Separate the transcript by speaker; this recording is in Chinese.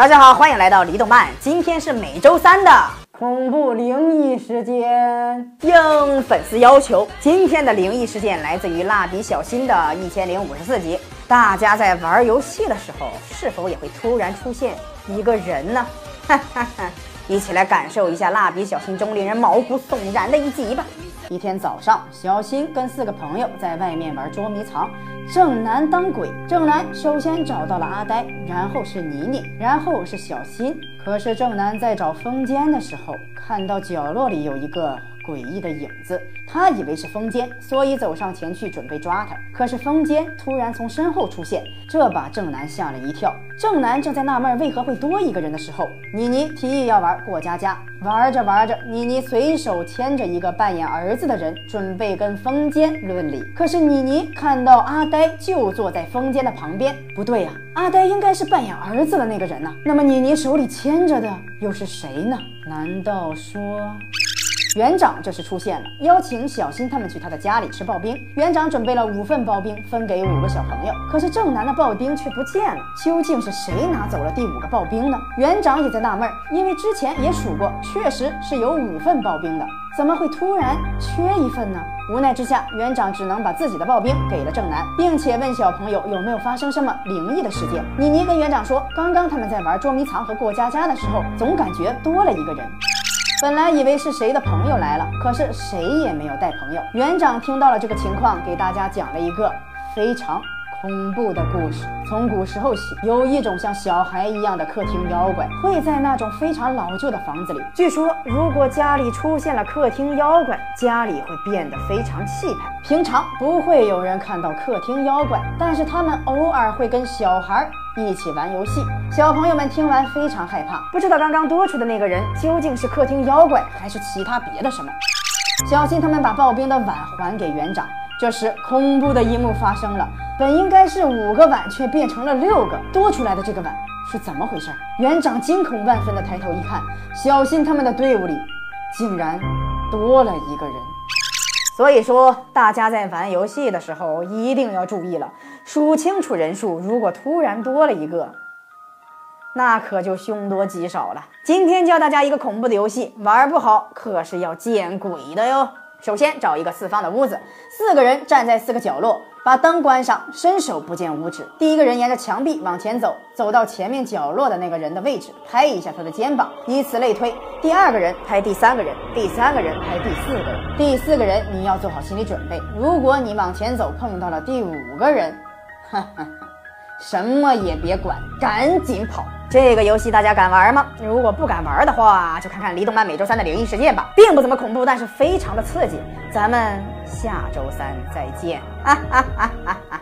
Speaker 1: 大家好，欢迎来到离动漫。今天是每周三的恐怖灵异时间。应粉丝要求，今天的灵异事件来自于蜡笔小新的一千零五十四集。大家在玩游戏的时候，是否也会突然出现一个人呢？哈哈哈！一起来感受一下蜡笔小新中令人毛骨悚然的一集吧。一天早上，小新跟四个朋友在外面玩捉迷藏。正南当鬼，正南首先找到了阿呆，然后是妮妮，然后是小新。可是正南在找风间的时候，看到角落里有一个。诡异的影子，他以为是风间，所以走上前去准备抓他。可是风间突然从身后出现，这把正南吓了一跳。正南正在纳闷为何会多一个人的时候，妮妮提议要玩过家家。玩着玩着，妮妮随手牵着一个扮演儿子的人，准备跟风间论理。可是妮妮看到阿呆就坐在风间的旁边，不对呀，阿呆应该是扮演儿子的那个人呢。那么妮妮手里牵着的又是谁呢？难道说？园长这时出现了，邀请小新他们去他的家里吃刨冰。园长准备了五份刨冰，分给五个小朋友。可是正南的刨冰却不见了，究竟是谁拿走了第五个刨冰呢？园长也在纳闷，因为之前也数过，确实是有五份刨冰的，怎么会突然缺一份呢？无奈之下，园长只能把自己的刨冰给了正南，并且问小朋友有没有发生什么灵异的事件。妮妮跟园长说，刚刚他们在玩捉迷藏和过家家的时候，总感觉多了一个人。本来以为是谁的朋友来了，可是谁也没有带朋友。园长听到了这个情况，给大家讲了一个非常。恐怖的故事，从古时候起，有一种像小孩一样的客厅妖怪，会在那种非常老旧的房子里。据说，如果家里出现了客厅妖怪，家里会变得非常气派。平常不会有人看到客厅妖怪，但是他们偶尔会跟小孩一起玩游戏。小朋友们听完非常害怕，不知道刚刚多出的那个人究竟是客厅妖怪，还是其他别的什么。小心他们把刨冰的碗还给园长。这时，恐怖的一幕发生了。本应该是五个碗，却变成了六个。多出来的这个碗是怎么回事？园长惊恐万分的抬头一看，小新他们的队伍里竟然多了一个人。所以说，大家在玩游戏的时候一定要注意了，数清楚人数。如果突然多了一个，那可就凶多吉少了。今天教大家一个恐怖的游戏，玩不好可是要见鬼的哟。首先找一个四方的屋子，四个人站在四个角落，把灯关上，伸手不见五指。第一个人沿着墙壁往前走，走到前面角落的那个人的位置，拍一下他的肩膀，以此类推。第二个人拍第三个人，第三个人拍第四个人，第四个人你要做好心理准备，如果你往前走碰到了第五个人，哈哈，什么也别管，赶紧跑。这个游戏大家敢玩吗？如果不敢玩的话，就看看离动漫每周三的灵异事件吧，并不怎么恐怖，但是非常的刺激。咱们下周三再见，啊啊啊啊啊。